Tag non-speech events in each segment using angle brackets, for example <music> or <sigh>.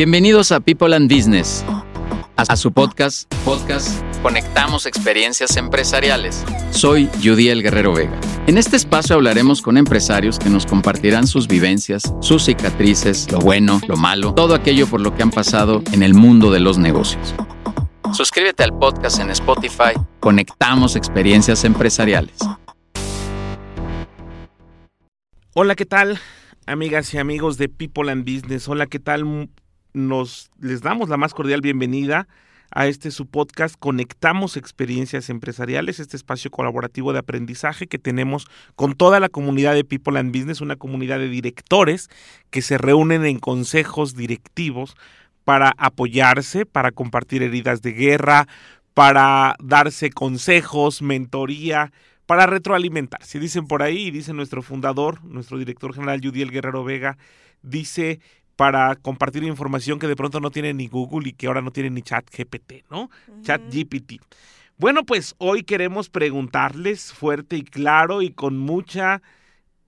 Bienvenidos a People and Business, a su podcast, podcast Conectamos Experiencias Empresariales. Soy Judy El Guerrero Vega. En este espacio hablaremos con empresarios que nos compartirán sus vivencias, sus cicatrices, lo bueno, lo malo, todo aquello por lo que han pasado en el mundo de los negocios. Suscríbete al podcast en Spotify. Conectamos Experiencias Empresariales. Hola, ¿qué tal? Amigas y amigos de People and Business. Hola, ¿qué tal? Nos les damos la más cordial bienvenida a este su podcast Conectamos Experiencias Empresariales, este espacio colaborativo de aprendizaje que tenemos con toda la comunidad de People and Business, una comunidad de directores que se reúnen en consejos directivos para apoyarse, para compartir heridas de guerra, para darse consejos, mentoría, para retroalimentarse. Dicen por ahí, dice nuestro fundador, nuestro director general Judiel Guerrero Vega, dice para compartir información que de pronto no tiene ni Google y que ahora no tiene ni Chat GPT, ¿no? Chat GPT. Bueno, pues hoy queremos preguntarles fuerte y claro y con mucha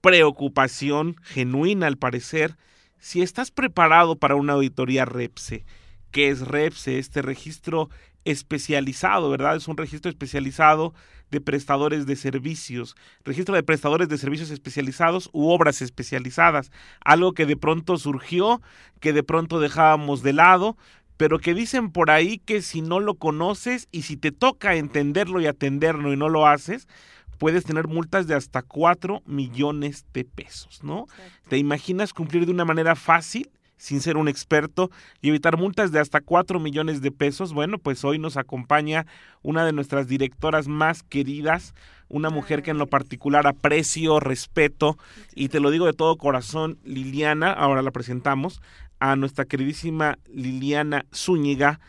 preocupación genuina al parecer, si estás preparado para una auditoría REPSE. ¿Qué es REPSE? Este registro especializado, ¿verdad? Es un registro especializado de prestadores de servicios, registro de prestadores de servicios especializados u obras especializadas, algo que de pronto surgió, que de pronto dejábamos de lado, pero que dicen por ahí que si no lo conoces y si te toca entenderlo y atenderlo y no lo haces, puedes tener multas de hasta 4 millones de pesos, ¿no? ¿Te imaginas cumplir de una manera fácil? Sin ser un experto y evitar multas de hasta 4 millones de pesos. Bueno, pues hoy nos acompaña una de nuestras directoras más queridas, una mujer que en lo particular aprecio, respeto y te lo digo de todo corazón, Liliana, ahora la presentamos, a nuestra queridísima Liliana Zúñiga.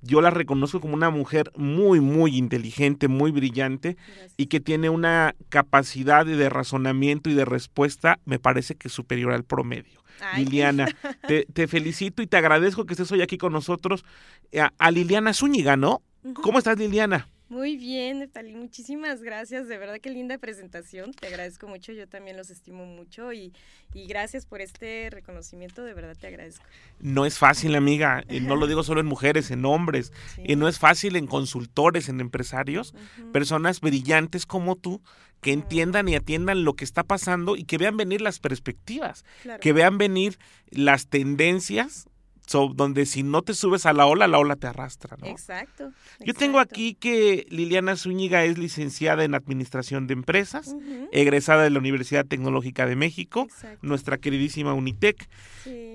Yo la reconozco como una mujer muy, muy inteligente, muy brillante y que tiene una capacidad de razonamiento y de respuesta, me parece que superior al promedio. Liliana. <laughs> Te, felicito y te agradezco que estés hoy aquí con nosotros. Eh, a, Liliana Zúñiga, ¿no? ¿Cómo estás, Liliana? Muy bien, Neftalí, muchísimas gracias. De verdad, qué linda presentación. Te agradezco mucho, yo también los estimo mucho y, gracias por este reconocimiento, de verdad te agradezco. No es fácil, amiga, no lo <laughs> digo solo en mujeres, en hombres, y no es fácil en consultores, en empresarios, personas brillantes como tú que entiendan y atiendan lo que está pasando y que vean venir las perspectivas, que vean venir las tendencias donde si no te subes a la ola, la ola te arrastra, ¿no? Exacto. Yo tengo aquí que Liliana Zúñiga es licenciada en Administración de Empresas, egresada de la Universidad Tecnológica de México, nuestra queridísima Unitec.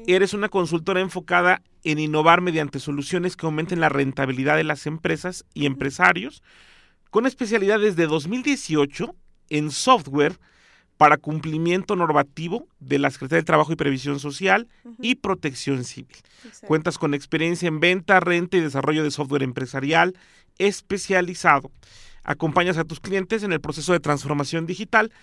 Eres una consultora enfocada en innovar mediante soluciones que aumenten la rentabilidad de las empresas y empresarios, con especialidades de 2018 en software, para cumplimiento normativo de la Secretaría del Trabajo y Previsión Social y Protección Civil. Cuentas con experiencia en venta, renta y desarrollo de software empresarial especializado. Acompañas a tus clientes en el proceso de transformación digital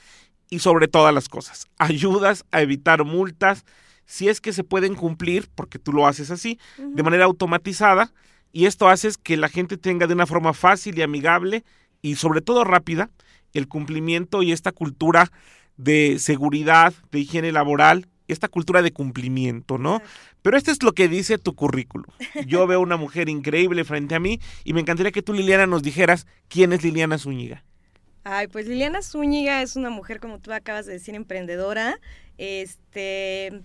y sobre todas las cosas, ayudas a evitar multas si es que se pueden cumplir, porque tú lo haces así, de manera automatizada y esto hace que la gente tenga de una forma fácil y amigable y sobre todo rápida el cumplimiento y esta cultura de seguridad, de higiene laboral, esta cultura de cumplimiento, ¿no? Pero esto es lo que dice tu currículum. Yo veo una mujer increíble frente a mí y me encantaría que tú, Liliana, nos dijeras quién es Liliana Zúñiga. Ay, pues Liliana Zúñiga es una mujer, como tú acabas de decir, emprendedora, este,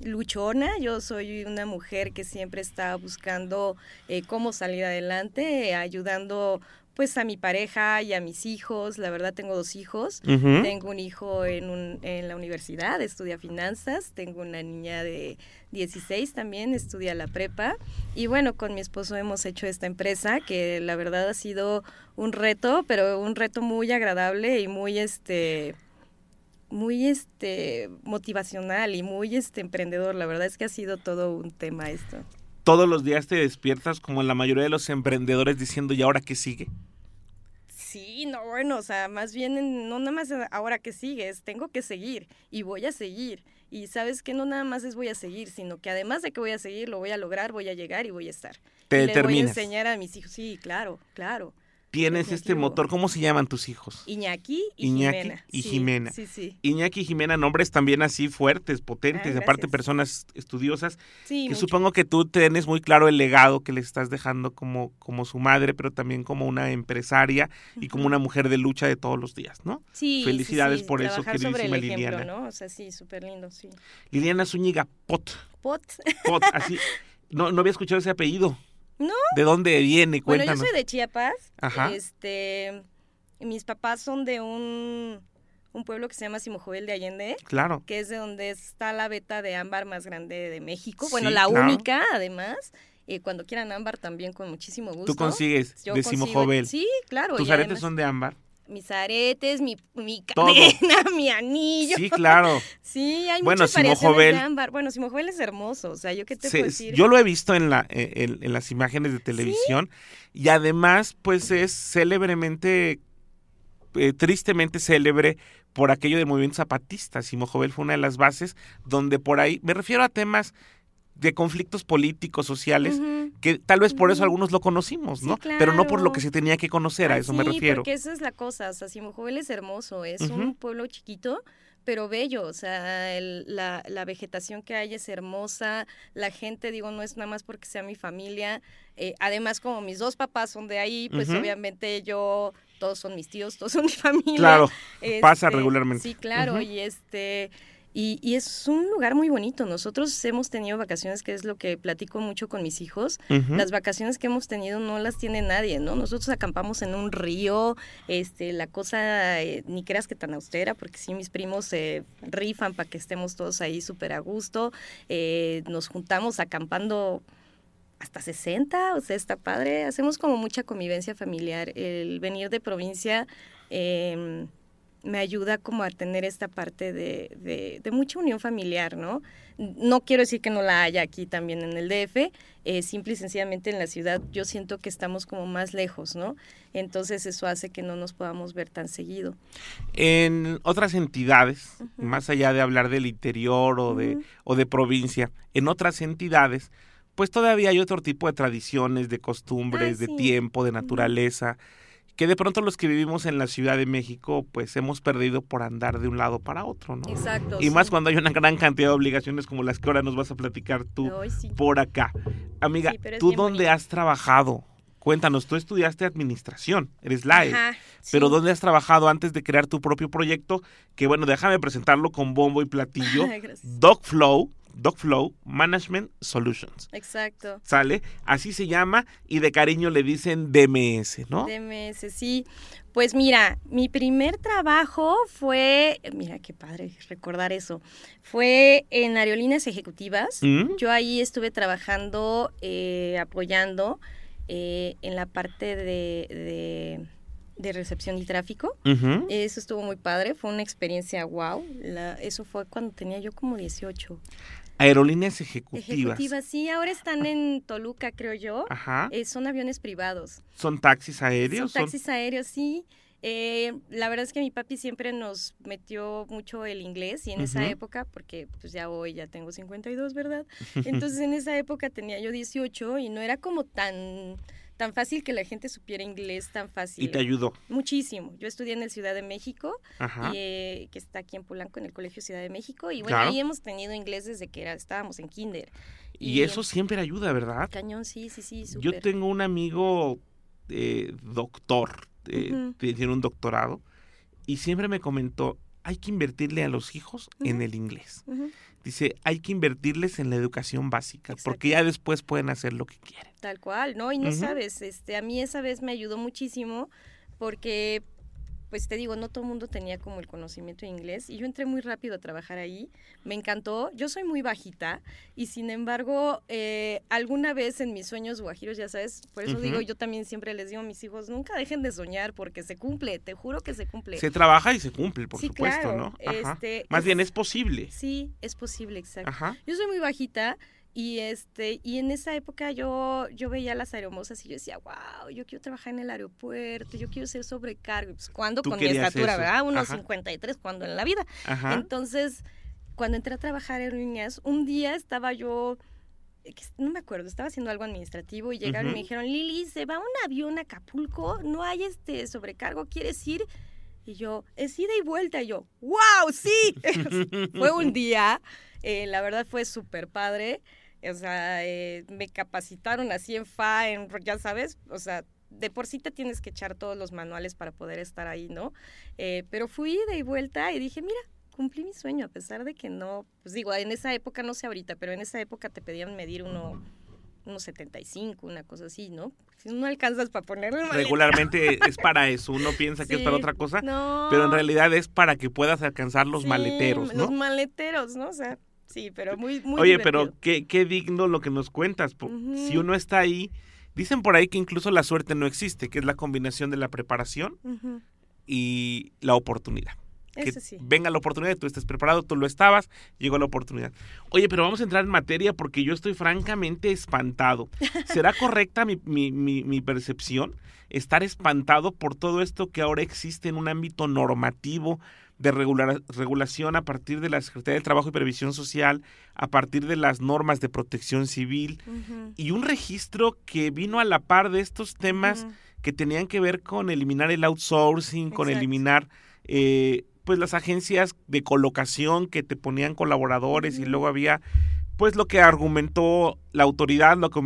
luchona. Yo soy una mujer que siempre está buscando eh, cómo salir adelante, ayudando pues a mi pareja y a mis hijos. La verdad tengo dos hijos. Tengo un hijo en, un, en la universidad, estudia finanzas. Tengo una niña de 16 también, estudia la prepa. Y bueno, con mi esposo hemos hecho esta empresa que la verdad ha sido un reto, pero un reto muy agradable y muy este muy este motivacional y muy este emprendedor. La verdad es que ha sido todo un tema esto todos los días te despiertas como la mayoría de los emprendedores diciendo, ¿y ahora qué sigue? Sí, no, bueno, o sea, más bien no nada más ahora que sigues, tengo que seguir y voy a seguir. Y sabes que no nada más es voy a seguir, sino que además de que voy a seguir, lo voy a lograr, voy a llegar y voy a estar. Te y le voy a enseñar a mis hijos, sí, claro, claro. Tienes este motor. ¿Cómo se llaman tus hijos? Iñaki y Iñaki Jimena. y Sí, Jimena. Sí, sí. Iñaki y Jimena, nombres también así fuertes, potentes, Ah, aparte personas estudiosas, Sí, que mucho. supongo que tú tienes muy claro el legado que le estás dejando como, como su madre, pero también como una empresaria y como una mujer de lucha de todos los días, ¿no? Sí, Felicidades por eso, trabajar sobre el queridísima ejemplo, Liliana. ¿no? O sea, sí, súper lindo, sí. Liliana Zúñiga Pot, Pot. Pot, así, <laughs> no, no había escuchado ese apellido. No. ¿De dónde viene? Bueno, yo Cuéntanos. soy de Chiapas. Ajá. Este, mis papás son de un, un pueblo que se llama Simojovel de Allende, Claro. que es de donde está la beta de ámbar más grande de México. Bueno, Sí, la claro. única, además. Eh, cuando quieran ámbar también con muchísimo gusto. Tú consigues Yo de Simojovel. Sí, claro. Tus aretes además son de ámbar. Mis aretes, mi, mi Todo. cadena, <laughs> mi anillo. Sí, claro. Sí, hay Bueno, muchas Simojovel- de ámbar. Bueno, Simojovel es hermoso, o sea, ¿yo qué te Se- puedo decir? yo lo he visto en, la, eh, en, en las imágenes de televisión y además pues es célebremente, eh, tristemente célebre por aquello del movimiento zapatista. Simo Jovel fue una de las bases donde por ahí, me refiero a temas de conflictos políticos, sociales, que tal vez por eso algunos lo conocimos, Sí, ¿no? Pero no por lo que se tenía que conocer, a eso me refiero. porque esa es la cosa, o sea, Simojovel es hermoso, es un pueblo chiquito, pero bello, o sea, el- la, la vegetación que hay es hermosa, la gente, digo, no es nada más porque sea mi familia, eh, además como mis dos papás son de ahí, pues obviamente yo, todos son mis tíos, todos son mi <laughs> familia. Claro, pasa Este, regularmente. Sí, claro, y este y, y es un lugar muy bonito. Nosotros hemos tenido vacaciones, que es lo que platico mucho con mis hijos. Las vacaciones que hemos tenido no las tiene nadie, ¿no? Nosotros acampamos en un río, este, la cosa eh, ni creas que tan austera, porque sí mis primos se rifan para que estemos todos ahí súper a gusto. Eh, nos juntamos acampando hasta 60, o sea, está padre. Hacemos como mucha convivencia familiar. El venir de provincia eh, me ayuda como a tener esta parte de, de, de mucha unión familiar, ¿no? No quiero decir que no la haya aquí también en el DF, eh, simple y sencillamente en la ciudad yo siento que estamos como más lejos, ¿no? Entonces eso hace que no nos podamos ver tan seguido. En otras entidades, más allá de hablar del interior o de, o de provincia, en otras entidades, pues todavía hay otro tipo de tradiciones, de costumbres, Ah, de tiempo, de naturaleza, que de pronto los que vivimos en la Ciudad de México, pues hemos perdido por andar de un lado para otro, ¿no? Exacto. Y más cuando hay una gran cantidad de obligaciones como las que ahora nos vas a platicar tú sí. por acá. Amiga, Sí, ¿tú dónde bonito. has trabajado? Cuéntanos, tú estudiaste administración, eres LAE. Ajá, Pero. ¿dónde has trabajado antes de crear tu propio proyecto? Que bueno, déjame presentarlo con bombo y platillo. <laughs> Gracias. Dogflow, Management Solutions. Exacto. ¿Sale? Así se llama y de cariño le dicen DMS, ¿no? DMS, sí. Pues mira, mi primer trabajo fue, mira qué padre recordar eso, fue en aerolíneas ejecutivas. ¿Mm? Yo ahí estuve trabajando, eh, apoyando eh, en la parte de, de- de recepción y tráfico. Eso estuvo muy padre, fue una experiencia wow. La- eso fue cuando tenía yo como 18. Aerolíneas ejecutivas. Ejecutivas, sí, ahora están en Toluca, creo yo. Ajá. Eh, son aviones privados. ¿Son taxis aéreos? Son taxis aéreos, sí. Eh, la verdad es que mi papi siempre nos metió mucho el inglés y en esa época, porque pues ya hoy ya tengo 52, ¿verdad? Entonces en esa época tenía yo 18 y no era como tan tan fácil que la gente supiera inglés tan fácil. Y te ayudó. Muchísimo. Yo estudié en el Ciudad de México, y, eh, que está aquí en Polanco, en el Colegio Ciudad de México. Y bueno, Claro. ahí hemos tenido inglés desde que era, estábamos en kinder. Y eso siempre ayuda, ¿verdad? Cañón, sí, sí, sí, Yo tengo un amigo eh, doctor, eh, Ujú. que tiene un doctorado, y siempre me comentó, hay que invertirle a los hijos en el inglés. Ujú, Dice, hay que invertirles en la educación básica, porque ya después pueden hacer lo que quieren. Tal cual, ¿no? Y no sabes, este, a mí esa vez me ayudó muchísimo porque, pues te digo, no todo el mundo tenía como el conocimiento de inglés y yo entré muy rápido a trabajar ahí, me encantó, yo soy muy bajita y sin embargo, eh, alguna vez en mis sueños guajiros, ya sabes, por eso digo, yo también siempre les digo a mis hijos, nunca dejen de soñar porque se cumple, te juro que se cumple. Se trabaja y se cumple, por Sí, supuesto, claro, ¿no? Ajá. este, Más es- bien es posible. Sí, es posible, exacto. Ajá. Yo soy muy bajita y este y en esa época yo yo veía las aeromosas y yo decía, "Wow, yo quiero trabajar en el aeropuerto, yo quiero ser sobrecargo." Pues, ¿Cuándo con mi estatura, eso. verdad? Unos Ajá. 53 cuando en la vida. Ajá. Entonces, cuando entré a trabajar en líneas, un día estaba yo no me acuerdo, estaba haciendo algo administrativo y llegaron y me dijeron, Lili, se va un avión a Acapulco, no hay este sobrecargo, ¿quieres ir? Y yo, es ida y vuelta. Y yo, wow, sí. <laughs> fue un día, eh, la verdad fue súper padre. O sea, eh, me capacitaron así en FA, en, ya sabes, o sea, de por sí te tienes que echar todos los manuales para poder estar ahí, ¿no? Eh, pero fui de y vuelta y dije, mira, cumplí mi sueño, a pesar de que no, pues digo, en esa época, no sé ahorita, pero en esa época te pedían medir uno, unos 75, una cosa así, ¿no? Si no alcanzas para ponerle Regularmente es para eso, uno piensa que es para otra cosa, pero en realidad es para que puedas alcanzar los maleteros, ¿no? Los maleteros, ¿no? O sea, sí, pero muy, muy Oye, pero qué, qué digno lo que nos cuentas, si uno está ahí, dicen por ahí que incluso la suerte no existe, que es la combinación de la preparación y la oportunidad que venga la oportunidad, tú estés preparado, tú lo estabas, llegó la oportunidad. Oye, pero vamos a entrar en materia porque yo estoy francamente espantado. <laughs> ¿Será correcta mi, mi, mi, percepción? Estar espantado por todo esto que ahora existe en un ámbito normativo de regular, regulación a partir de la Secretaría del Trabajo y Previsión Social, a partir de las normas de protección civil y un registro que vino a la par de estos temas que tenían que ver con eliminar el outsourcing, con eliminar eh, pues las agencias de colocación que te ponían colaboradores y luego había pues lo que argumentó la autoridad, lo que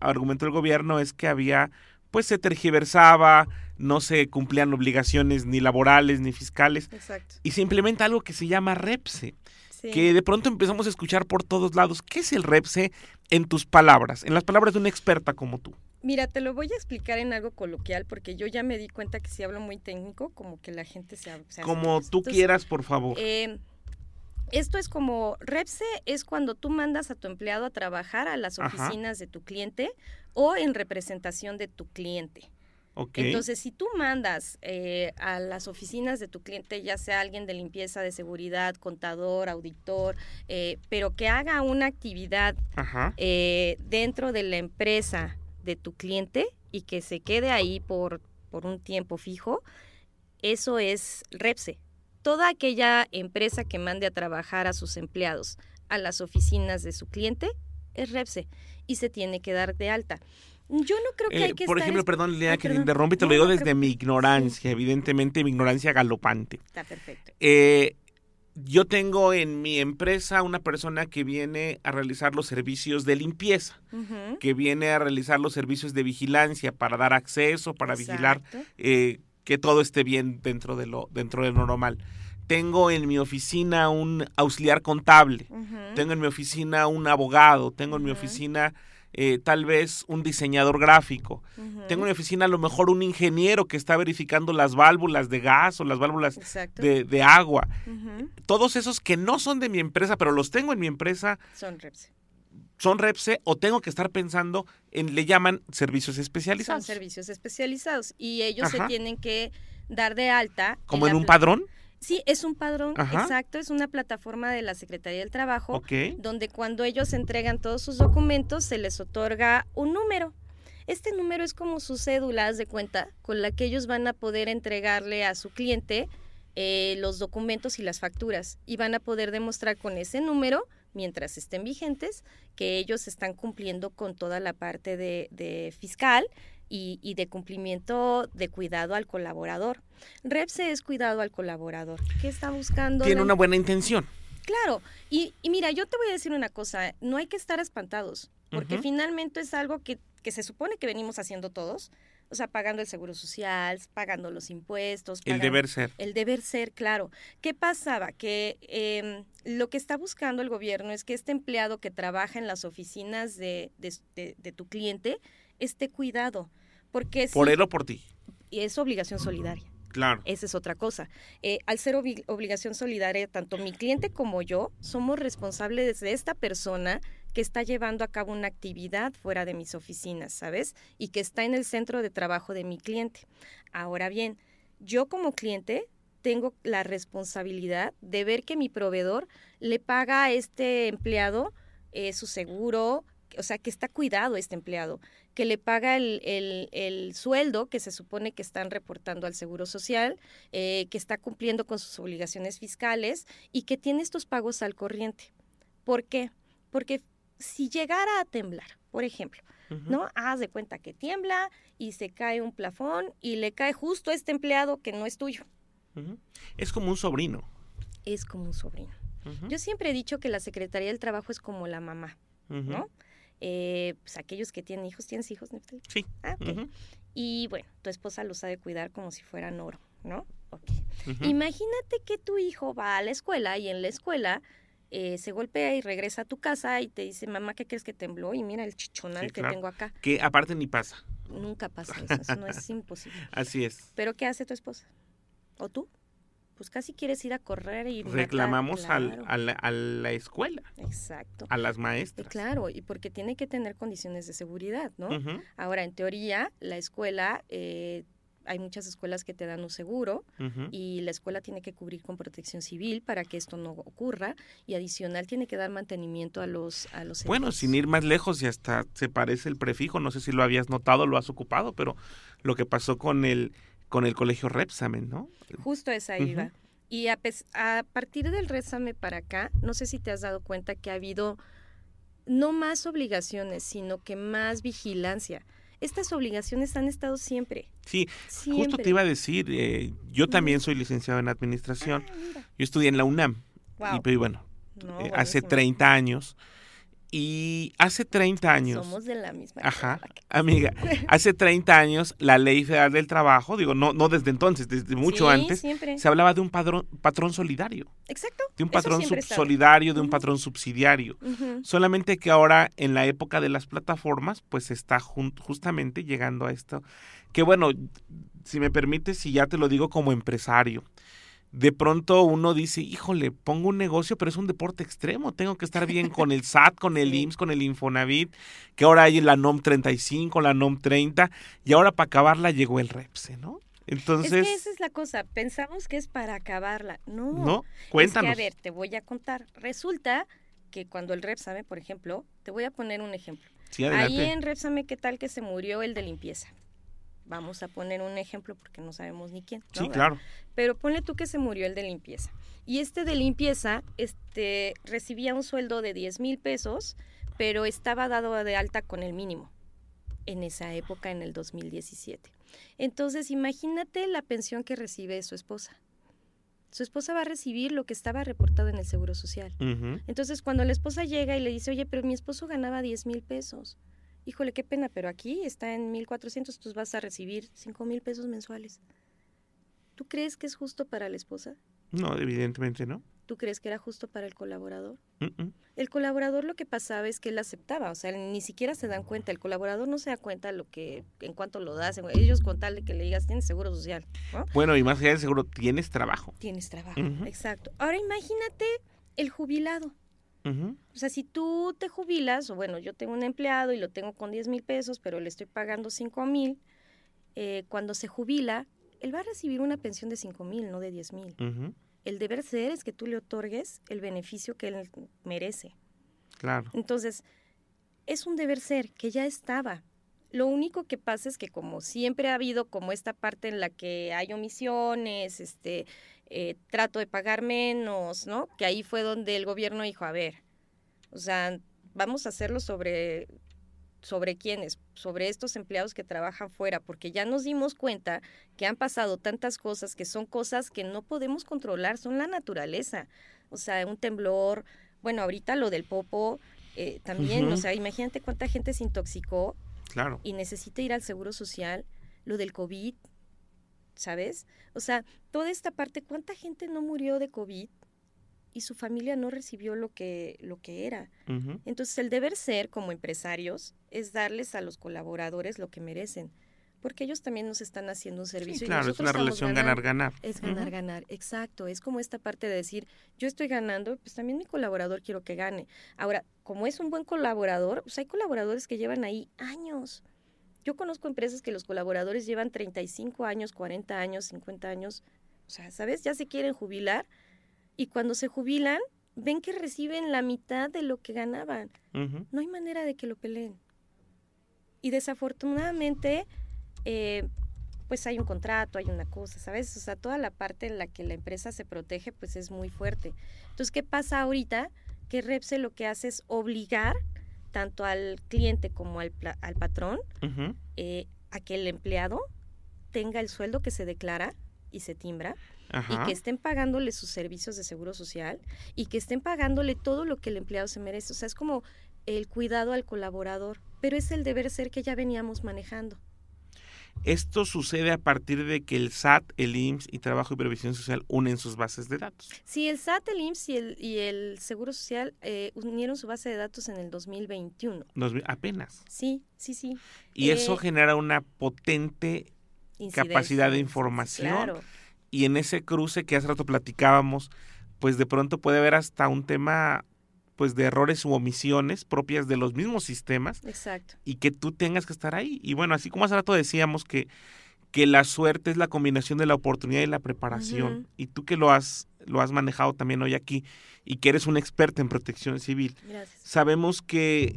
argumentó, el gobierno es que había pues se tergiversaba, no se cumplían obligaciones ni laborales ni fiscales Exacto. y se implementa algo que se llama REPSE. Que de pronto empezamos a escuchar por todos lados. ¿Qué es el REPSE en tus palabras, en las palabras de una experta como tú? Mira, te lo voy a explicar en algo coloquial porque yo ya me di cuenta que si hablo muy técnico, como que la gente se... se como tú quieras, por favor. Eh, esto es como, REPSE es cuando tú mandas a tu empleado a trabajar a las oficinas de tu cliente o en representación de tu cliente. Okay. Entonces, si tú mandas eh, a las oficinas de tu cliente, ya sea alguien de limpieza, de seguridad, contador, auditor, eh, pero que haga una actividad dentro de la empresa de tu cliente y que se quede ahí por, por un tiempo fijo, eso es REPSE. Toda aquella empresa que mande a trabajar a sus empleados a las oficinas de su cliente es REPSE y se tiene que dar de alta. Yo no creo que hay eh, que Por ejemplo, perdón, Lea, que te interrumpe, te lo digo desde mi ignorancia, evidentemente mi ignorancia galopante. Está perfecto. Eh, yo tengo en mi empresa una persona que viene a realizar los servicios de limpieza, que viene a realizar los servicios de vigilancia para dar acceso, para vigilar eh, que todo esté bien dentro de lo dentro de lo normal. Tengo en mi oficina un auxiliar contable, tengo en mi oficina un abogado, tengo en mi oficina eh, tal vez un diseñador gráfico. Tengo en mi oficina a lo mejor un ingeniero que está verificando las válvulas de gas o las válvulas de, agua. Todos esos que no son de mi empresa, pero los tengo en mi empresa. Son. Son Repse o tengo que estar pensando en, le llaman servicios especializados. Son servicios especializados y ellos se tienen que dar de alta. ¿Como en un padrón? Sí, es un padrón, exacto, es una plataforma de la Secretaría del Trabajo, donde cuando ellos entregan todos sus documentos se les otorga un número. Este número es como su cédula, de cuenta, con la que ellos van a poder entregarle a su cliente eh, los documentos y las facturas y van a poder demostrar con ese número, mientras estén vigentes, que ellos están cumpliendo con toda la parte de, de fiscal y, de cumplimiento de cuidado al colaborador. REPSE es cuidado al colaborador. ¿Qué está buscando? Tiene una buena intención. Claro, y, mira, yo te voy a decir una cosa, no hay que estar espantados, porque finalmente es algo que, que, se supone que venimos haciendo todos, o sea, pagando el seguro social, pagando los impuestos. el deber ser. El deber ser, claro. ¿Qué pasaba? Que em, lo que está buscando el gobierno es que este empleado que trabaja en las oficinas de, de tu cliente esté cuidado. Porque por él o por ti. Y es obligación solidaria. Claro. Esa es otra cosa. Eh, al ser obligación solidaria, tanto mi cliente como yo somos responsables de esta persona que está llevando a cabo una actividad fuera de mis oficinas, ¿sabes? Y que está en el centro de trabajo de mi cliente. Ahora bien, yo como cliente tengo la responsabilidad de ver que mi proveedor le paga a este empleado eh, su seguro, o sea, que está cuidado este empleado, que le paga el, el, sueldo que se supone que están reportando al Seguro Social, eh, que está cumpliendo con sus obligaciones fiscales y que tiene estos pagos al corriente. ¿Por qué? Porque si llegara a temblar, por ejemplo. ¿no? Haz de cuenta que tiembla y se cae un plafón y le cae justo a este empleado que no es tuyo. Es como un sobrino. Es como un sobrino. Yo siempre he dicho que la Secretaría del Trabajo es como la mamá. ¿no? Eh, pues aquellos que tienen hijos, ¿tienes hijos, Neftali? Sí. Ah. Y bueno, tu esposa los sabe cuidar como si fueran oro, ¿no? Ok. Ujú. Imagínate que tu hijo va a la escuela y en la escuela eh, se golpea y regresa a tu casa y te dice, mamá, ¿qué crees que tembló? Y mira el chichonal Sí, que claro. tengo acá. Que aparte ni pasa. Nunca pasa eso, eso no es <laughs> imposible. Así es. ¿Pero qué hace tu esposa? ¿O tú? Pues casi quieres ir a correr y matar, Reclamamos al- claro. a, la, a la escuela, Exacto. a las maestras. Claro, y porque tiene que tener condiciones de seguridad, ¿no? Ahora, en teoría, la escuela, eh, hay muchas escuelas que te dan un seguro y la escuela tiene que cubrir con protección civil para que esto no ocurra y adicional tiene que dar mantenimiento a los a los Bueno, sin ir más lejos y hasta se parece el prefijo, no sé si lo habías notado, lo has ocupado, pero lo que pasó con el con el colegio Repsamen, ¿no? Justo esa iba. Y a, a partir del Résame para acá, no sé si te has dado cuenta que ha habido no más obligaciones, sino que más vigilancia. Estas obligaciones han estado siempre. Sí, Siempre. justo te iba a decir, eh, yo también soy licenciado en administración, Ah, yo estudié en la UNAM, Guau. y pero bueno, No, eh, hace buenísimo. 30 años, y hace 30 años, Somos de la misma. Ajá. amiga, <laughs> hace 30 años la Ley Federal del Trabajo, digo, no, no desde entonces, desde mucho Sí, antes, siempre. se hablaba de un padrón, patrón solidario, Exacto. de un patrón solidario, de un patrón subsidiario. Solamente que ahora en la época de las plataformas, pues está justamente llegando a esto. Que bueno, si me permites, si ya te lo digo como empresario, de pronto uno dice, híjole, pongo un negocio, pero es un deporte extremo, tengo que estar bien con el SAT, con el. IMSS, con el Infonavit, que ahora hay la NOM 35, la NOM 30, y ahora para acabarla llegó el REPSE, ¿no? Entonces, es que esa es la cosa. Pensamos que es para acabarla. No. ¿no? Es Cuéntanos. que, a ver, te voy a contar. Resulta que cuando el Repsame, por ejemplo, te voy a poner un ejemplo. Sí, Ahí en Repsame, ¿qué tal que se murió el de limpieza? Vamos a poner un ejemplo porque no sabemos ni quién. ¿no? Sí, claro. Pero ponle tú que se murió el de limpieza. Y este de limpieza este, recibía un sueldo de 10 mil pesos, pero estaba dado de alta con el mínimo en esa época, en el 2017. Entonces, imagínate la pensión que recibe su esposa. Su esposa va a recibir lo que estaba reportado en el Seguro Social. Entonces, cuando la esposa llega y le dice, oye, pero mi esposo ganaba 10 mil pesos. Híjole, qué pena, pero aquí está en 1.400, tú vas a recibir 5 mil pesos mensuales. ¿Tú crees que es justo para la esposa? No, evidentemente no. ¿Tú crees que era justo para el colaborador? El colaborador lo que pasaba es que él aceptaba, o sea, ni siquiera se dan cuenta, el colaborador no se da cuenta lo que, en cuanto lo das, ellos con tal de que le digas, tienes seguro social, ¿no? Bueno, y más allá del seguro, tienes trabajo. Tienes trabajo, exacto. Ahora imagínate el jubilado. Ujú. O sea, si tú te jubilas, o bueno, yo tengo un empleado y lo tengo con 10 mil pesos, pero le estoy pagando 5 mil, eh, cuando se jubila, él va a recibir una pensión de 5 mil, no de 10 mil. El deber ser es que tú le otorgues el beneficio que él merece. Claro. Entonces, es un deber ser que ya estaba. Lo único que pasa es que como siempre ha habido como esta parte en la que hay omisiones, este, eh, trato de pagar menos, ¿no? Que ahí fue donde el gobierno dijo, a ver, o sea, vamos a hacerlo sobre, sobre quiénes, sobre estos empleados que trabajan fuera, porque ya nos dimos cuenta que han pasado tantas cosas que son cosas que no podemos controlar, son la naturaleza. O sea, un temblor, bueno, ahorita lo del popo, eh, también, o sea, imagínate cuánta gente se intoxicó Claro. y necesita ir al seguro social, lo del COVID, ¿sabes? O sea, toda esta parte, ¿cuánta gente no murió de COVID y su familia no recibió lo que, lo que era? Entonces, el deber ser como empresarios es darles a los colaboradores lo que merecen, porque ellos también nos están haciendo un servicio. Sí, y claro, es nosotros una relación ganar-ganar. Es ganar, Ujú. ganar, exacto. Es como esta parte de decir, yo estoy ganando, pues también mi colaborador quiero que gane. Ahora, como es un buen colaborador, pues hay colaboradores que llevan ahí años. Yo conozco empresas que los colaboradores llevan 35 años, 40 años, 50 años. O sea, ¿sabes? Ya se quieren jubilar y cuando se jubilan, ven que reciben la mitad de lo que ganaban. No hay manera de que lo peleen. Y desafortunadamente, eh, pues hay un contrato, hay una cosa, ¿sabes? O sea, toda la parte en la que la empresa se protege, pues es muy fuerte. Entonces, ¿qué pasa ahorita? Que Repse lo que hace es obligar tanto al cliente como al, al patrón eh, a que el empleado tenga el sueldo que se declara y se timbra Ajá. y que estén pagándole sus servicios de seguro social y que estén pagándole todo lo que el empleado se merece. O sea, es como el cuidado al colaborador, pero es el deber ser que ya veníamos manejando. Esto sucede a partir de que el SAT, el IMSS y Trabajo y Previsión Social unen sus bases de datos. Sí, el SAT, el IMSS y el, y el Seguro Social eh, unieron su base de datos en el 2021. Nos ve- apenas. Sí, sí, sí. Y Eh, eso genera una potente Capacidad de información. Claro. y en ese cruce que hace rato platicábamos, pues de pronto puede haber hasta un tema pues de errores u omisiones propias de los mismos sistemas Exacto. y que tú tengas que estar ahí. Y bueno, así como hace rato decíamos que, que la suerte es la combinación de la oportunidad y la preparación, y tú que lo has, lo has manejado también hoy aquí y que eres un experto en protección civil, Gracias. sabemos que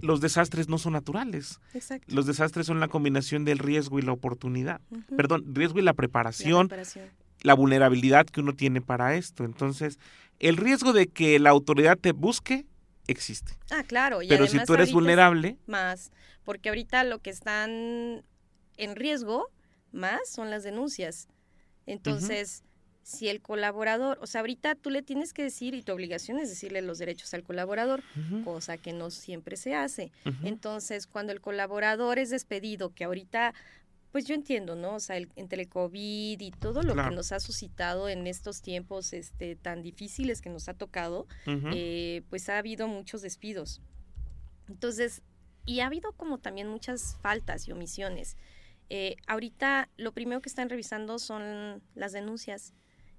los desastres no son naturales. Exacto. Los desastres son la combinación del riesgo y la oportunidad. Perdón, riesgo y la La preparación, preparación. La vulnerabilidad que uno tiene para esto. Entonces, el riesgo de que la autoridad te busque existe. Ah, claro. Y Pero si tú eres vulnerable, Más, porque ahorita lo que están en riesgo más son las denuncias. Entonces, si el colaborador, o sea, ahorita tú le tienes que decir y tu obligación es decirle los derechos al colaborador, cosa que no siempre se hace. Entonces, cuando el colaborador es despedido, que ahorita, pues yo entiendo, ¿no? O sea, el- entre el COVID y todo lo Claro. que nos ha suscitado en estos tiempos este, tan difíciles que nos ha tocado, eh, pues ha habido muchos despidos. Entonces, y ha habido como también muchas faltas y omisiones. Eh, ahorita lo primero que están revisando son las denuncias.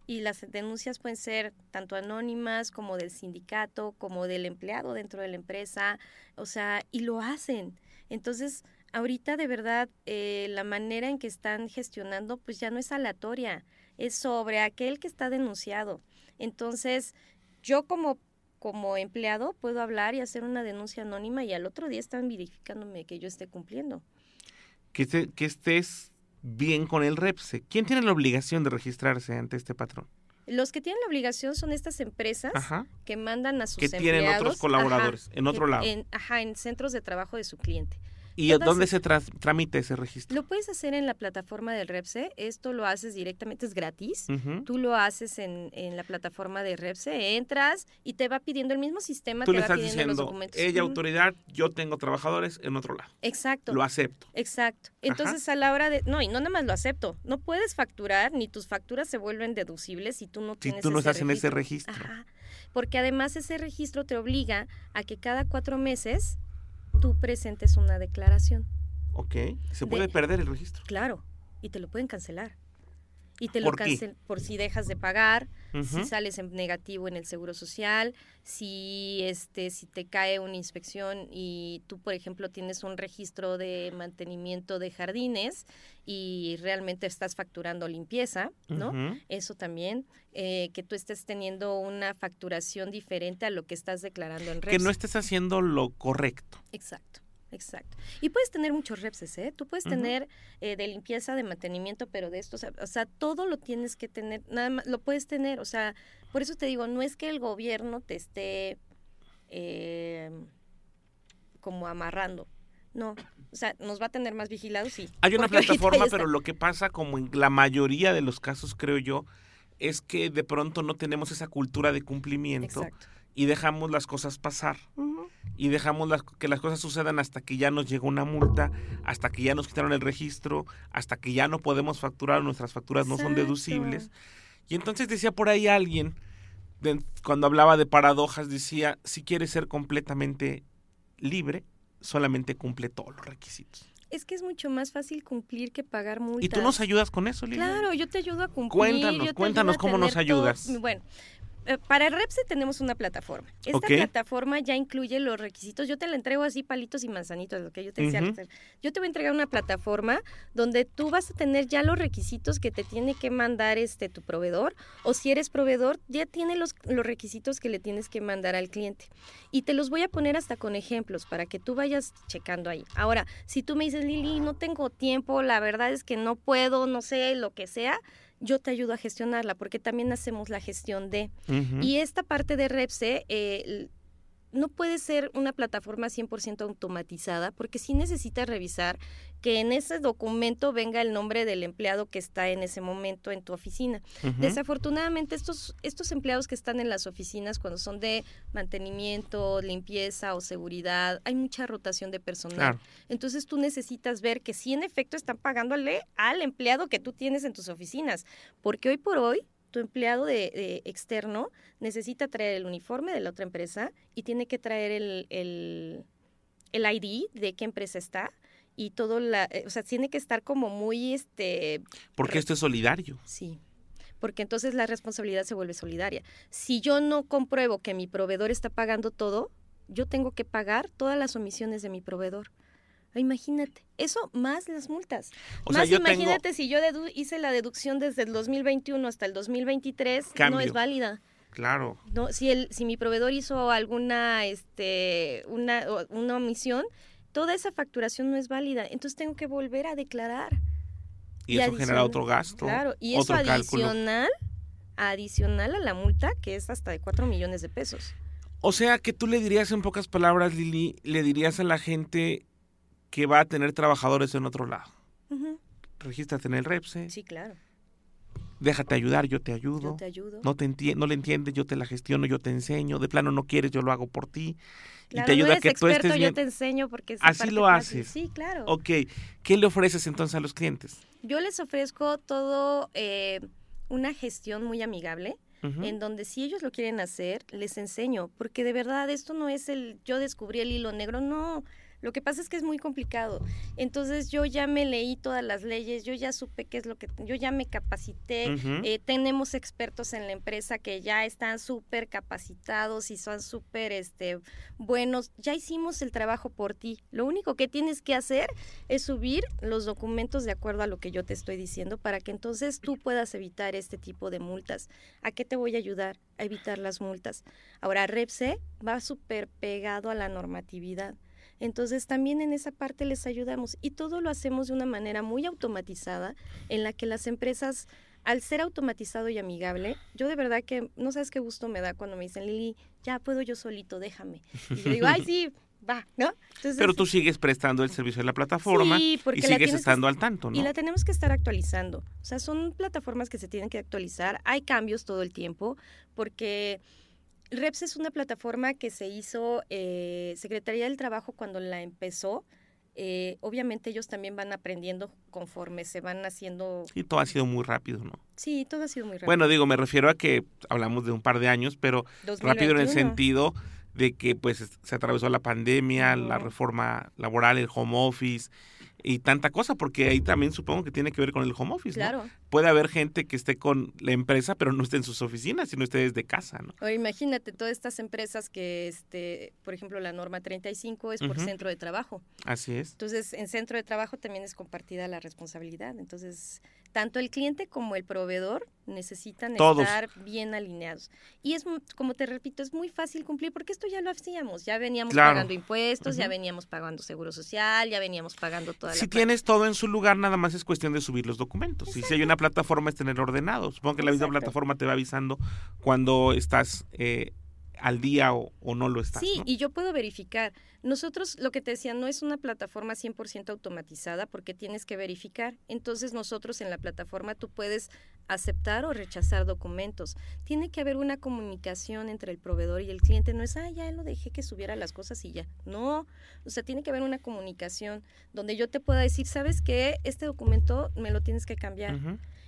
Y las denuncias pueden ser tanto anónimas como del sindicato, como del empleado dentro de la empresa, o sea, y lo hacen. Entonces, ahorita de verdad, eh, la manera en que están gestionando, pues ya no es aleatoria, es sobre aquel que está denunciado. Entonces, yo como, como empleado puedo hablar y hacer una denuncia anónima y al otro día están verificándome que yo esté cumpliendo. que, esté- que estés bien con el REPSE. ¿Quién tiene la obligación de registrarse ante este patrón? Los que tienen la obligación son estas empresas Ajá. que mandan a sus Que tienen empleados, otros colaboradores en otro lado. en- ajá, en centros de trabajo de su cliente. ¿Y todas dónde se tras- tramita ese registro? Lo puedes hacer en la plataforma del REPSE, esto lo haces directamente, es gratis. Ujú. Tú lo haces en, en la plataforma de REPSE, entras y te va pidiendo el mismo sistema, Tú te le va estás pidiendo los diciendo, documentos. ella autoridad, yo tengo trabajadores en otro lado. Exacto. Lo acepto. Exacto. Entonces a la hora de, no, y no nada más lo acepto, no puedes facturar ni tus facturas se vuelven deducibles si tú no Si tienes tú no ese estás en ese registro. Ajá. Porque además ese registro te obliga a que cada cuatro meses tú presentes una declaración. Ok. Se De- puede perder el registro. Claro. Y te lo pueden cancelar. Y te lo cancelan por si dejas de pagar, si sales en negativo en el seguro social, si este si te cae una inspección y tú por ejemplo tienes un registro de mantenimiento de jardines y realmente estás facturando limpieza, ¿no? Eso también, eh, que tú estés teniendo una facturación diferente a lo que estás declarando en reps. Que no estés haciendo lo correcto. Exacto. Exacto. Y puedes tener muchos reps, ¿eh? Tú puedes tener eh, de limpieza, de mantenimiento, pero de esto, o sea, o sea, todo lo tienes que tener, nada más, lo puedes tener, o sea, por eso te digo, no es que el gobierno te esté eh, como amarrando, no, o sea, nos va a tener más vigilados, sí. Hay una <laughs> plataforma, pero lo que pasa, como en la mayoría de los casos, creo yo, es que de pronto no tenemos esa cultura de cumplimiento Exacto. y dejamos las cosas pasar. Y dejamos las, que las cosas sucedan hasta que ya nos llegó una multa, hasta que ya nos quitaron el registro, hasta que ya no podemos facturar, nuestras facturas no son deducibles. Y entonces decía por ahí alguien, de- cuando hablaba de paradojas, decía, si quieres ser completamente libre, solamente cumple todos los requisitos. Es que es mucho más fácil cumplir que pagar multas. ¿Y tú nos ayudas con eso, Lilian? Claro, yo te ayudo a cumplir. Cuéntanos, cuéntanos cómo nos todo- ayudas. Bueno, para el REPSE tenemos una plataforma. Esta plataforma ya incluye los requisitos. Yo te la entrego así, palitos y manzanitos, lo que yo te decía. Yo te voy a entregar una plataforma donde tú vas a tener ya los requisitos que te tiene que mandar este tu proveedor. O si eres proveedor, ya tiene los, los requisitos que le tienes que mandar al cliente. Y te los voy a poner hasta con ejemplos para que tú vayas checando ahí. Ahora, si tú me dices, Lili, no tengo tiempo, la verdad es que no puedo, no sé, lo que sea, yo te ayudo a gestionarla porque también hacemos la gestión de... Y esta parte de Repse, eh, no puede ser una plataforma 100% automatizada porque sí necesitas revisar que en ese documento venga el nombre del empleado que está en ese momento en tu oficina. Desafortunadamente, estos, estos empleados que están en las oficinas cuando son de mantenimiento, limpieza o seguridad, hay mucha rotación de personal. Entonces tú necesitas ver que sí en efecto están pagándole al empleado que tú tienes en tus oficinas, porque hoy por hoy tu empleado de, externo necesita traer el uniforme de la otra empresa y tiene que traer el, el, el ID de qué empresa está y todo la, eh, o sea, tiene que estar como muy, este... Porque esto es solidario. Sí, porque entonces la responsabilidad se vuelve solidaria. Si yo no compruebo que mi proveedor está pagando todo, yo tengo que pagar todas las omisiones de mi proveedor. Imagínate, eso más las multas. O más sea, imagínate si yo hice la deducción desde el 2021 hasta el 2023, no es válida. Claro. No, si el si mi proveedor hizo alguna este una una omisión, toda esa facturación no es válida, entonces tengo que volver a declarar. Y, eso genera otro gasto. Claro, y eso adicional adicional a la multa que es hasta de 4 millones de pesos. O sea, que tú le dirías en pocas palabras, Lili, le dirías a la gente que va a tener trabajadores en otro lado. Regístrate en el REPSE. Sí, claro. Déjate ayudar, yo te ayudo. Yo te ayudo. No, te no le entiendes, yo te la gestiono, yo te enseño. De plano no quieres, yo lo hago por ti. y te ayuda a que tú estés bien. Yo te enseño porque Así lo haces. Sí, claro. Ok. ¿Qué le ofreces entonces a los clientes? Yo les ofrezco todo eh, una gestión muy amigable. en donde si ellos lo quieren hacer, les enseño, porque de verdad esto no es el yo descubrí el hilo negro, no, lo que pasa es que es muy complicado. Entonces yo ya me leí todas las leyes, yo ya supe qué es lo que, yo ya me capacité, eh, tenemos expertos en la empresa que ya están súper capacitados y son súper este, buenos. Ya hicimos el trabajo por ti. Lo único que tienes que hacer es subir los documentos de acuerdo a lo que yo te estoy diciendo para que entonces tú puedas evitar este tipo de multas. ¿A qué te voy a ayudar? A evitar las multas. Ahora, REPSE va súper pegado a la normatividad. Entonces también en esa parte les ayudamos y todo lo hacemos de una manera muy automatizada en la que las empresas, al ser automatizado y amigable, yo de verdad que no sabes qué gusto me da cuando me dicen, Lili, ya puedo yo solito, déjame. Y yo digo, ay, <laughs> sí, va, ¿no? Pero tú sigues prestando el servicio de la plataforma y sigues estando al tanto, ¿no? Y la tenemos que estar actualizando. O sea, son plataformas que se tienen que actualizar. Hay cambios todo el tiempo porque REPS es una plataforma que se hizo eh, Secretaría del Trabajo cuando la empezó. Eh, obviamente ellos también van aprendiendo conforme se van haciendo. Y todo ha sido muy rápido, ¿no? Sí, todo ha sido muy rápido. Bueno, digo, me refiero a que hablamos de un par de años, pero rápido en el sentido de que pues se atravesó la pandemia, la reforma laboral, el home office, y tanta cosa, porque ahí también supongo que tiene que ver con el home office. Claro. Puede haber gente que esté con la empresa, pero no esté en sus oficinas, sino esté desde casa, ¿no? O imagínate todas estas empresas que, este, por ejemplo, la norma 35 es por centro de trabajo. Así es. Entonces, en centro de trabajo también es compartida la responsabilidad. Entonces, tanto el cliente como el proveedor necesitan estar bien alineados. Y es, como te repito, es muy fácil cumplir porque esto ya lo hacíamos. Ya veníamos pagando impuestos, ya veníamos pagando seguro social, ya veníamos pagando toda si tienes todo en su lugar, nada más es cuestión de subir los documentos. Y si hay una plataforma es tener ordenado. Supongo que la misma plataforma te va avisando cuando estás eh, al día o, no lo estás. Sí, y yo puedo verificar. Nosotros, lo que te decía, no es una plataforma 100% automatizada porque tienes que verificar. Entonces nosotros en la plataforma tú puedes aceptar o rechazar documentos. Tiene que haber una comunicación entre el proveedor y el cliente. No es, ah, ya lo dejé que subiera las cosas y ya. No, o sea, tiene que haber una comunicación donde yo te pueda decir, ¿sabes qué? Este documento me lo tienes que cambiar.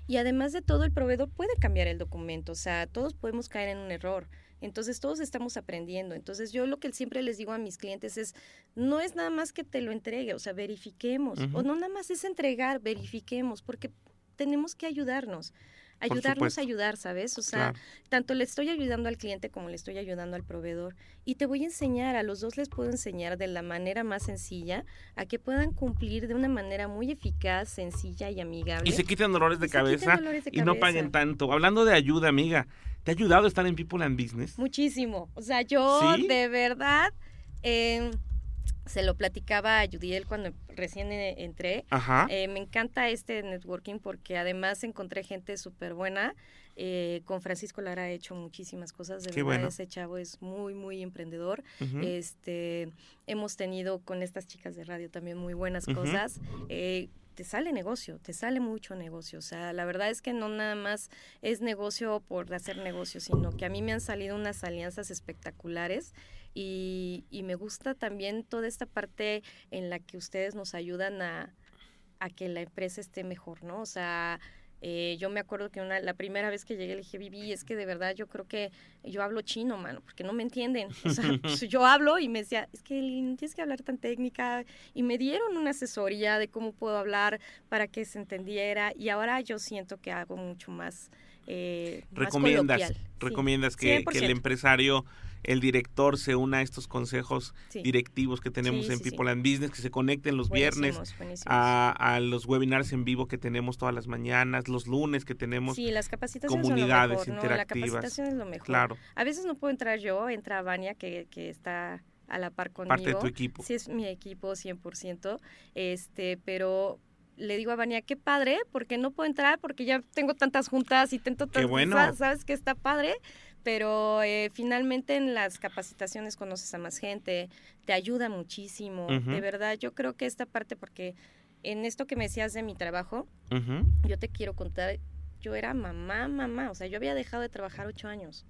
Y además de todo, el proveedor puede cambiar el documento. O sea, todos podemos caer en un error. Entonces todos estamos aprendiendo. Entonces yo lo que siempre les digo a mis clientes es, no es nada más que te lo entregue, o sea, verifiquemos. O no nada más es entregar, verifiquemos, porque tenemos que ayudarnos. Ayudarnos a ayudar, ¿sabes? O sea, tanto le estoy ayudando al cliente como le estoy ayudando al proveedor. Y te voy a enseñar, a los dos les puedo enseñar de la manera más sencilla a que puedan cumplir de una manera muy eficaz, sencilla y amigable. Y se quiten dolores de, cabeza, y no paguen tanto. Hablando de ayuda, amiga, ¿te ha ayudado estar en People and Business? Muchísimo. O sea, yo de verdad... Eh, se lo platicaba a Judiel cuando recién e, entré. Ajá. Eh, me encanta este networking porque además encontré gente súper buena. Eh, con Francisco Lara he hecho muchísimas cosas. De Qué verdad, bueno. ese chavo es muy, muy emprendedor. Este, hemos tenido con estas chicas de radio también muy buenas cosas. Eh, te sale negocio, te sale mucho negocio. O sea, la verdad es que no nada más es negocio por hacer negocio, sino que a mí me han salido unas alianzas espectaculares y, y me gusta también toda esta parte en la que ustedes nos ayudan a, a que la empresa esté mejor, ¿no? O sea, eh, yo me acuerdo que una, la primera vez que llegué le dije, Vivi, es que de verdad yo creo que yo hablo chino, mano, porque no me entienden. O sea, <laughs> pues, yo hablo y me decía, es que tienes que hablar tan técnica. Y me dieron una asesoría de cómo puedo hablar para que se entendiera. Y ahora yo siento que hago mucho más, eh, más recomiendas. Sí, recomiendas que, que el 100%. empresario, el director se una a estos consejos Sí. directivos que tenemos Sí, en sí. People and Business, que se conecten los viernes Buenísimos, a, a los webinars en vivo que tenemos todas las mañanas, los lunes que tenemos. Sí, las capacitaciones comunidades mejor, ¿no? La capacitación es lo mejor. Claro, A veces no puedo entrar yo, entra Vania que, que está a la par conmigo. parte de tu equipo. Sí, es mi equipo 100%, este, pero le digo a Vania, qué padre, porque no puedo entrar porque ya tengo tantas juntas y tengo tantas, bueno. sa- sabes que está padre, pero eh, finalmente en las capacitaciones conoces a más gente, te ayuda muchísimo, de verdad, yo creo que esta parte, porque en esto que me decías de mi trabajo, yo te quiero contar, yo era mamá, mamá, o sea, yo había dejado de trabajar ocho años.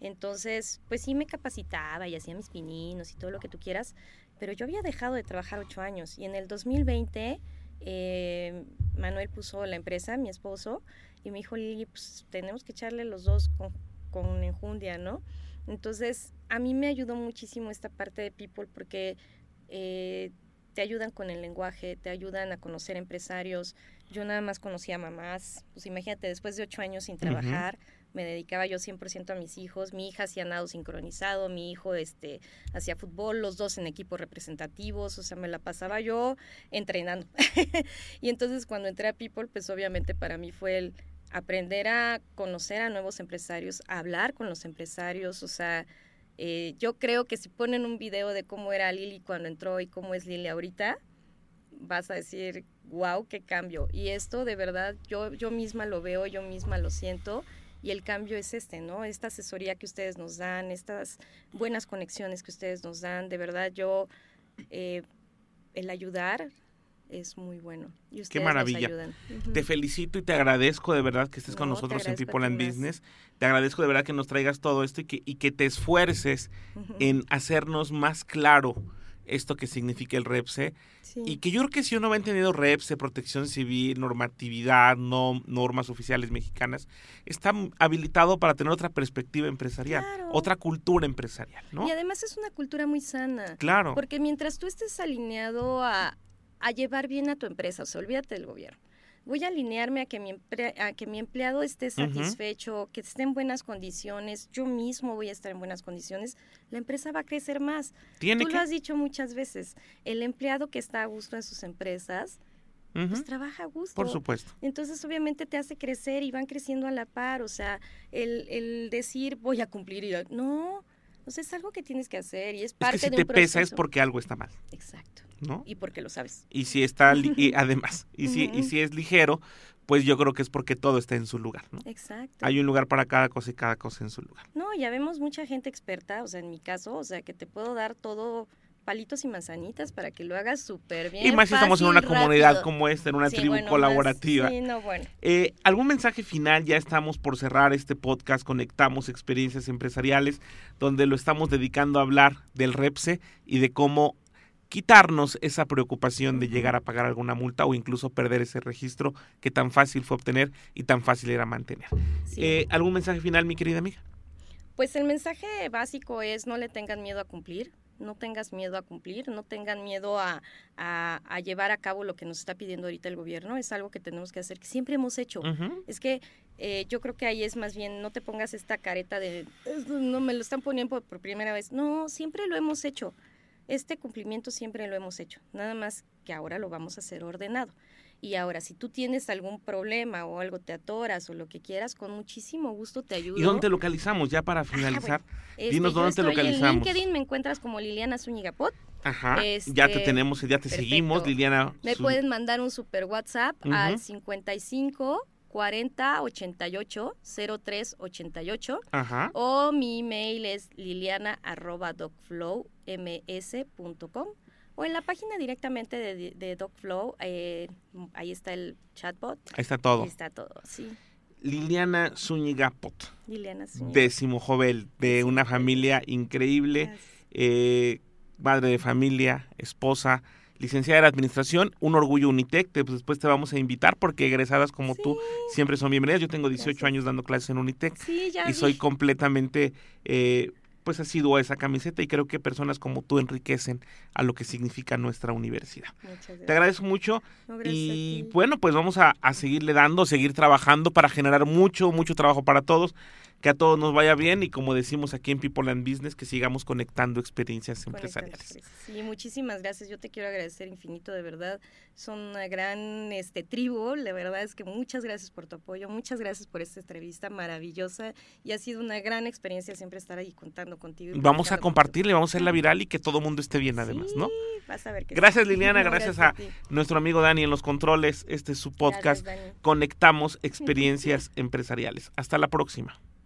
Entonces, pues sí me capacitaba y hacía mis pininos y todo lo que tú quieras, pero yo había dejado de trabajar ocho años. Y en el 2020, eh, Manuel puso la empresa, mi esposo, y me dijo, Lili, pues tenemos que echarle los dos con, con enjundia, ¿no? Entonces, a mí me ayudó muchísimo esta parte de People porque eh, te ayudan con el lenguaje, te ayudan a conocer empresarios. Yo nada más conocía mamás, pues imagínate, después de ocho años sin trabajar, me dedicaba yo 100% a mis hijos. Mi hija hacía nado sincronizado, mi hijo este, hacía fútbol, los dos en equipos representativos, o sea, me la pasaba yo entrenando. <laughs> y entonces cuando entré a People, pues obviamente para mí fue el aprender a conocer a nuevos empresarios, a hablar con los empresarios, o sea, eh, yo creo que si ponen un video de cómo era Lili cuando entró y cómo es Lili ahorita, vas a decir, wow, qué cambio. Y esto de verdad, yo, yo misma lo veo, yo misma lo siento. Y el cambio es este, ¿no? Esta asesoría que ustedes nos dan, estas buenas conexiones que ustedes nos dan, de verdad yo, eh, el ayudar es muy bueno. Y nos maravilla. Te felicito y te agradezco de verdad que estés con No, nosotros en People and. Business. Te agradezco de verdad que nos traigas todo esto y que, y que te esfuerces en hacernos más claro esto que significa el REPSE. Sí. Y que yo creo que si uno va entendiendo REPSE, protección civil, normatividad, no, normas oficiales mexicanas, está habilitado para tener otra perspectiva empresarial, Claro. otra cultura empresarial, ¿no? Y además es una cultura muy sana. Claro. Porque mientras tú estés alineado a, a llevar bien a tu empresa, o sea, olvídate del gobierno. Voy a alinearme a que mi, empre- a que mi empleado esté satisfecho, que esté en buenas condiciones, yo mismo voy a estar en buenas condiciones, la empresa va a crecer más. Tiene Tú que... lo has dicho muchas veces, el empleado que está a gusto en sus empresas, Ujú, pues trabaja a gusto. Por supuesto. Entonces, obviamente te hace crecer y van creciendo a la par. O sea, el, el decir voy a cumplir y no, es algo que tienes que hacer y es Es parte que si de te proceso. pesa es porque algo está mal, Exacto. ¿no? Y porque lo sabes. Y si está, y <laughs> además, y si, y si es ligero, pues yo creo que es porque todo está en su lugar, ¿no? Exacto. Hay un lugar para cada cosa y cada cosa en su lugar. No, ya vemos mucha gente experta, o sea, en mi caso, o sea, que te puedo dar todo palitos y manzanitas para que lo hagas súper bien. y más si estamos en una comunidad como esta, en una Sí, tribu bueno, más- colaborativa. sí, no, bueno. Eh, ¿Algún mensaje final? Ya estamos por cerrar este podcast, Conectamos Experiencias Empresariales, donde lo estamos dedicando a hablar del REPSE y de cómo quitarnos esa preocupación de llegar a pagar alguna multa o incluso perder ese registro que tan fácil fue obtener y tan fácil era mantener. Sí. Eh, ¿Algún mensaje final, mi querida amiga? Pues el mensaje básico es no le tengan miedo a cumplir, no tengas miedo a cumplir, no tengan miedo a, a- a llevar a cabo lo que nos está pidiendo ahorita el gobierno, es algo que tenemos que hacer, que siempre hemos hecho. Es que eh, yo creo que ahí es más bien, no te pongas esta careta de, "Es- no me lo están poniendo por, por primera vez. No, siempre lo hemos hecho. Este cumplimiento siempre lo hemos hecho. Nada más que ahora lo vamos a hacer ordenado. Y ahora, si tú tienes algún problema o algo te atoras o lo que quieras, con muchísimo gusto te ayudo. ¿Y dónde te localizamos ya para <laughs> finalizar? Este, Dinos dónde te localizamos. En LinkedIn me encuentras como Liliana Zúñiga Pot Ajá. ya te Este, tenemos, ya te perfecto. seguimos, Liliana. Me Su- pueden mandar un super WhatsApp Ujú. al 55 40 88 03 88 Ajá. o mi email es liliana arroba docflowms.com o en la página directamente de, de DocFlow, eh, ahí está el chatbot, Ahí está todo. ahí está todo, sí. Liliana Zúñiga Pot, Liliana Zúñiga. décimo joven de una familia increíble, eh, madre de familia, esposa, licenciada en administración, un orgullo Unitec, te- pues, después te vamos a invitar porque egresadas como tú siempre son bienvenidas. Yo tengo 18 Gracias. años dando clases en Unitec Sí, ya y vi. soy completamente eh, pues asiduo a esa camiseta y creo que personas como tú enriquecen a lo que significa nuestra universidad. Muchas gracias. Te agradezco mucho No, y bueno, pues vamos a, a seguirle dando, seguir trabajando para generar mucho, mucho trabajo para todos, que a todos nos vaya bien y como decimos aquí en People and Business, que sigamos conectando experiencias Conectando empresariales. Sí, muchísimas gracias. Yo te quiero agradecer infinito, de verdad. Son una gran este, tribu. La verdad es que muchas gracias por tu apoyo. Muchas gracias por esta entrevista maravillosa. Y ha sido una gran experiencia siempre estar ahí contando contigo. Vamos a compartirle, vamos a hacerla viral y que todo el mundo esté bien además, ¿no? Sí, vas a ver que Gracias sí. Liliana, <laughs> No, gracias, a nuestro amigo Dani en los controles. Este es su podcast. Gracias. Conectamos <laughs> experiencias empresariales. Hasta la próxima.